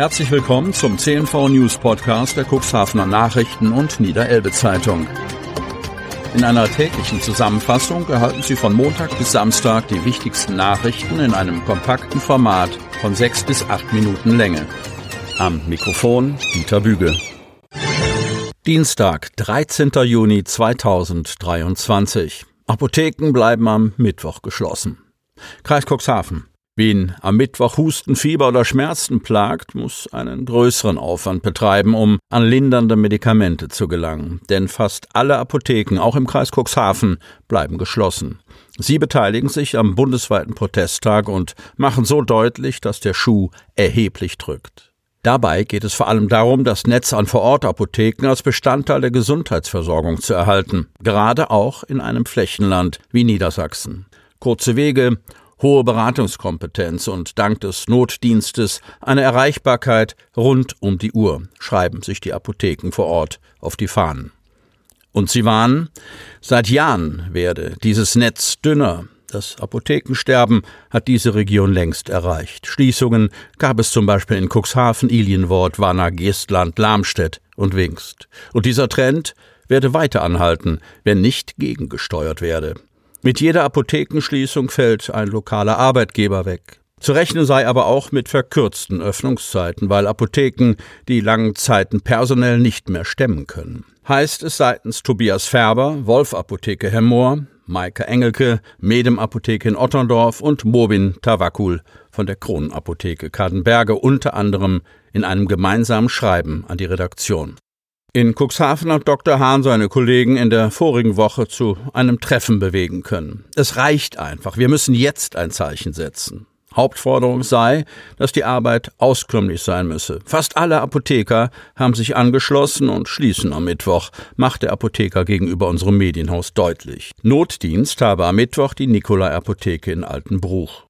Herzlich willkommen zum CNV News Podcast der Cuxhavener Nachrichten und Niederelbe Zeitung. In einer täglichen Zusammenfassung erhalten Sie von Montag bis Samstag die wichtigsten Nachrichten in einem kompakten Format von sechs bis acht Minuten Länge. Am Mikrofon Dieter Büge. Dienstag, 13. Juni 2023. Apotheken bleiben am Mittwoch geschlossen. Kreis Cuxhaven. Wen am Mittwoch Husten, Fieber oder Schmerzen plagt, muss einen größeren Aufwand betreiben, um an lindernde Medikamente zu gelangen. Denn fast alle Apotheken, auch im Kreis Cuxhaven, bleiben geschlossen. Sie beteiligen sich am bundesweiten Protesttag und machen so deutlich, dass der Schuh erheblich drückt. Dabei geht es vor allem darum, das Netz an Vorortapotheken als Bestandteil der Gesundheitsversorgung zu erhalten, gerade auch in einem Flächenland wie Niedersachsen. Kurze Wege, hohe Beratungskompetenz und dank des Notdienstes eine Erreichbarkeit rund um die Uhr, schreiben sich die Apotheken vor Ort auf die Fahnen. Und sie warnen, seit Jahren werde dieses Netz dünner. Das Apothekensterben hat diese Region längst erreicht. Schließungen gab es zum Beispiel in Cuxhaven, Ilienwort, Wanner, Geestland, Lamstedt und Wingst. Und dieser Trend werde weiter anhalten, wenn nicht gegengesteuert werde. Mit jeder Apothekenschließung fällt ein lokaler Arbeitgeber weg. Zu rechnen sei aber auch mit verkürzten Öffnungszeiten, weil Apotheken die langen Zeiten personell nicht mehr stemmen können. Heißt es seitens Tobias Färber, Wolf Apotheke Hemmoor, Maike Engelke, Medem Apotheke in Otterndorf und Mobin Tawakul von der Kronenapotheke Kadenberge unter anderem in einem gemeinsamen Schreiben an die Redaktion. In Cuxhaven hat Dr. Hahn seine Kollegen in der vorigen Woche zu einem Treffen bewegen können. Es reicht einfach. Wir müssen jetzt ein Zeichen setzen. Hauptforderung sei, dass die Arbeit auskömmlich sein müsse. Fast alle Apotheker haben sich angeschlossen und schließen am Mittwoch, macht der Apotheker gegenüber unserem Medienhaus deutlich. Notdienst habe am Mittwoch die Nikolai-Apotheke in Altenbruch.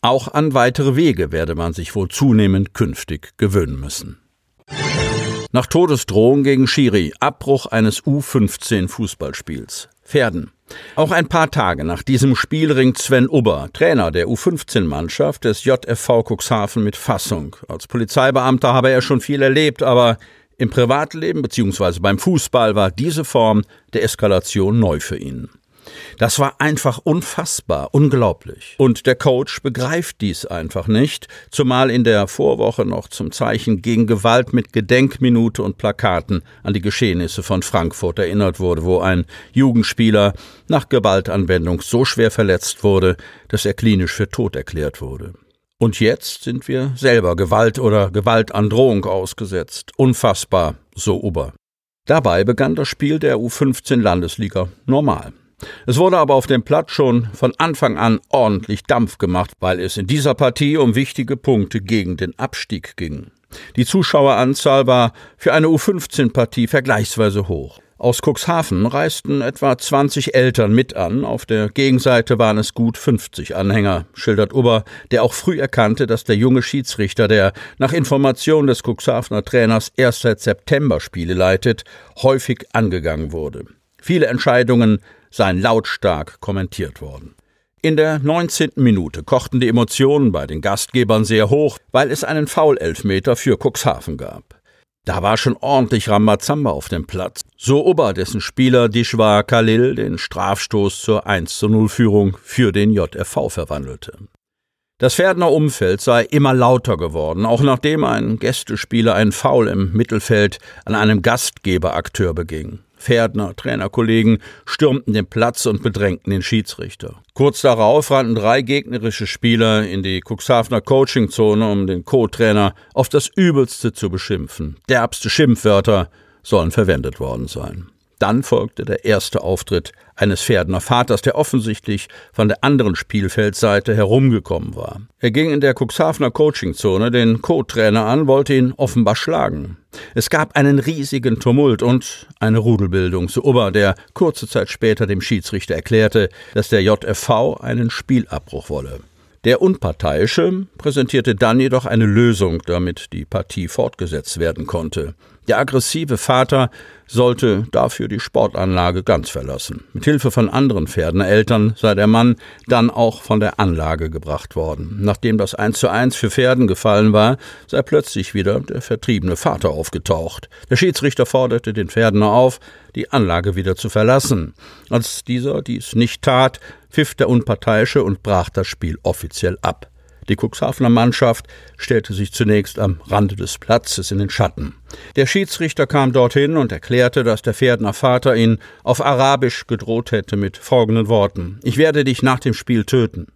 Auch an weitere Wege werde man sich wohl zunehmend künftig gewöhnen müssen. Nach Todesdrohung gegen Schiri, Abbruch eines U15 Fußballspiels. Pferden. Auch ein paar Tage nach diesem Spiel ringt Sven Ubber, Trainer der U15-Mannschaft des JFV Cuxhaven mit Fassung. Als Polizeibeamter habe er schon viel erlebt, aber im Privatleben bzw. beim Fußball war diese Form der Eskalation neu für ihn. Das war einfach unfassbar, unglaublich. Und der Coach begreift dies einfach nicht, zumal in der Vorwoche noch zum Zeichen gegen Gewalt mit Gedenkminute und Plakaten an die Geschehnisse von Frankfurt erinnert wurde, wo ein Jugendspieler nach Gewaltanwendung so schwer verletzt wurde, dass er klinisch für tot erklärt wurde. Und jetzt sind wir selber Gewalt oder Gewaltandrohung ausgesetzt. Unfassbar, so Uber. Dabei begann das Spiel der U15 Landesliga normal. Es wurde aber auf dem Platz schon von Anfang an ordentlich Dampf gemacht, weil es in dieser Partie um wichtige Punkte gegen den Abstieg ging. Die Zuschaueranzahl war für eine U15-Partie vergleichsweise hoch. Aus Cuxhaven reisten etwa 20 Eltern mit an, auf der Gegenseite waren es gut 50 Anhänger, schildert Uber, der auch früh erkannte, dass der junge Schiedsrichter, der nach Information des Cuxhavener Trainers erst seit September Spiele leitet, häufig angegangen wurde. Viele Entscheidungen seien lautstark kommentiert worden. In der 19. Minute kochten die Emotionen bei den Gastgebern sehr hoch, weil es einen Foulelfmeter für Cuxhaven gab. Da war schon ordentlich Rambazamba auf dem Platz. So Ober, dessen Spieler Dishwa Khalil den Strafstoß zur 1 zu 0 Führung für den JFV verwandelte. Das Pferdener Umfeld sei immer lauter geworden, auch nachdem ein Gästespieler einen Foul im Mittelfeld an einem Gastgeberakteur beging. Pferdner, Trainerkollegen stürmten den Platz und bedrängten den Schiedsrichter. Kurz darauf rannten drei gegnerische Spieler in die Cuxhavener Coachingzone, um den Co-Trainer auf das Übelste zu beschimpfen. Derbste Schimpfwörter sollen verwendet worden sein. Dann folgte der erste Auftritt eines Pferdener Vaters, der offensichtlich von der anderen Spielfeldseite herumgekommen war. Er ging in der Cuxhavener Coachingzone den Co-Trainer an, wollte ihn offenbar schlagen. Es gab einen riesigen Tumult und eine Rudelbildung zu Ober, der kurze Zeit später dem Schiedsrichter erklärte, dass der JFV einen Spielabbruch wolle. Der Unparteiische präsentierte dann jedoch eine Lösung, damit die Partie fortgesetzt werden konnte. Der aggressive Vater sollte dafür die Sportanlage ganz verlassen. Mit Hilfe von anderen Pferdeneltern sei der Mann dann auch von der Anlage gebracht worden. Nachdem das eins zu eins für Pferden gefallen war, sei plötzlich wieder der vertriebene Vater aufgetaucht. Der Schiedsrichter forderte den Pferdener auf, die Anlage wieder zu verlassen. Als dieser dies nicht tat, pfiff der Unparteiische und brach das Spiel offiziell ab. Die Cuxhavener Mannschaft stellte sich zunächst am Rande des Platzes in den Schatten. Der Schiedsrichter kam dorthin und erklärte, dass der Pferdner Vater ihn auf Arabisch gedroht hätte mit folgenden Worten Ich werde dich nach dem Spiel töten.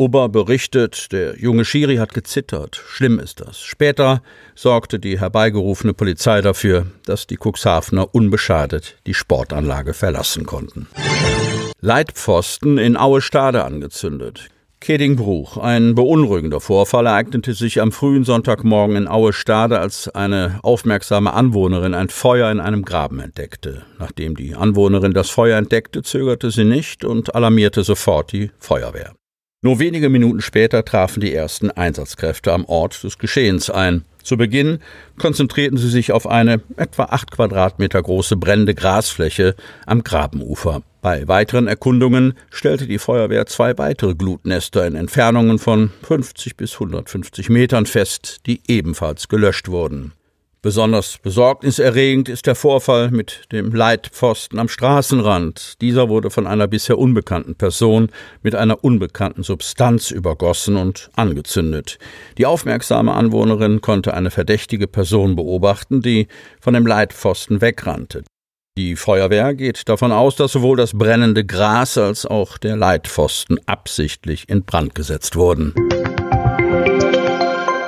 Ober berichtet, der junge Schiri hat gezittert. Schlimm ist das. Später sorgte die herbeigerufene Polizei dafür, dass die Cuxhavener unbeschadet die Sportanlage verlassen konnten. Leitpfosten in Aue Stade angezündet. Kedingbruch. Ein beunruhigender Vorfall ereignete sich am frühen Sonntagmorgen in Aue Stade, als eine aufmerksame Anwohnerin ein Feuer in einem Graben entdeckte. Nachdem die Anwohnerin das Feuer entdeckte, zögerte sie nicht und alarmierte sofort die Feuerwehr. Nur wenige Minuten später trafen die ersten Einsatzkräfte am Ort des Geschehens ein. Zu Beginn konzentrierten sie sich auf eine etwa acht Quadratmeter große brennende Grasfläche am Grabenufer. Bei weiteren Erkundungen stellte die Feuerwehr zwei weitere Glutnester in Entfernungen von 50 bis 150 Metern fest, die ebenfalls gelöscht wurden. Besonders besorgniserregend ist der Vorfall mit dem Leitpfosten am Straßenrand. Dieser wurde von einer bisher unbekannten Person mit einer unbekannten Substanz übergossen und angezündet. Die aufmerksame Anwohnerin konnte eine verdächtige Person beobachten, die von dem Leitpfosten wegrannte. Die Feuerwehr geht davon aus, dass sowohl das brennende Gras als auch der Leitpfosten absichtlich in Brand gesetzt wurden.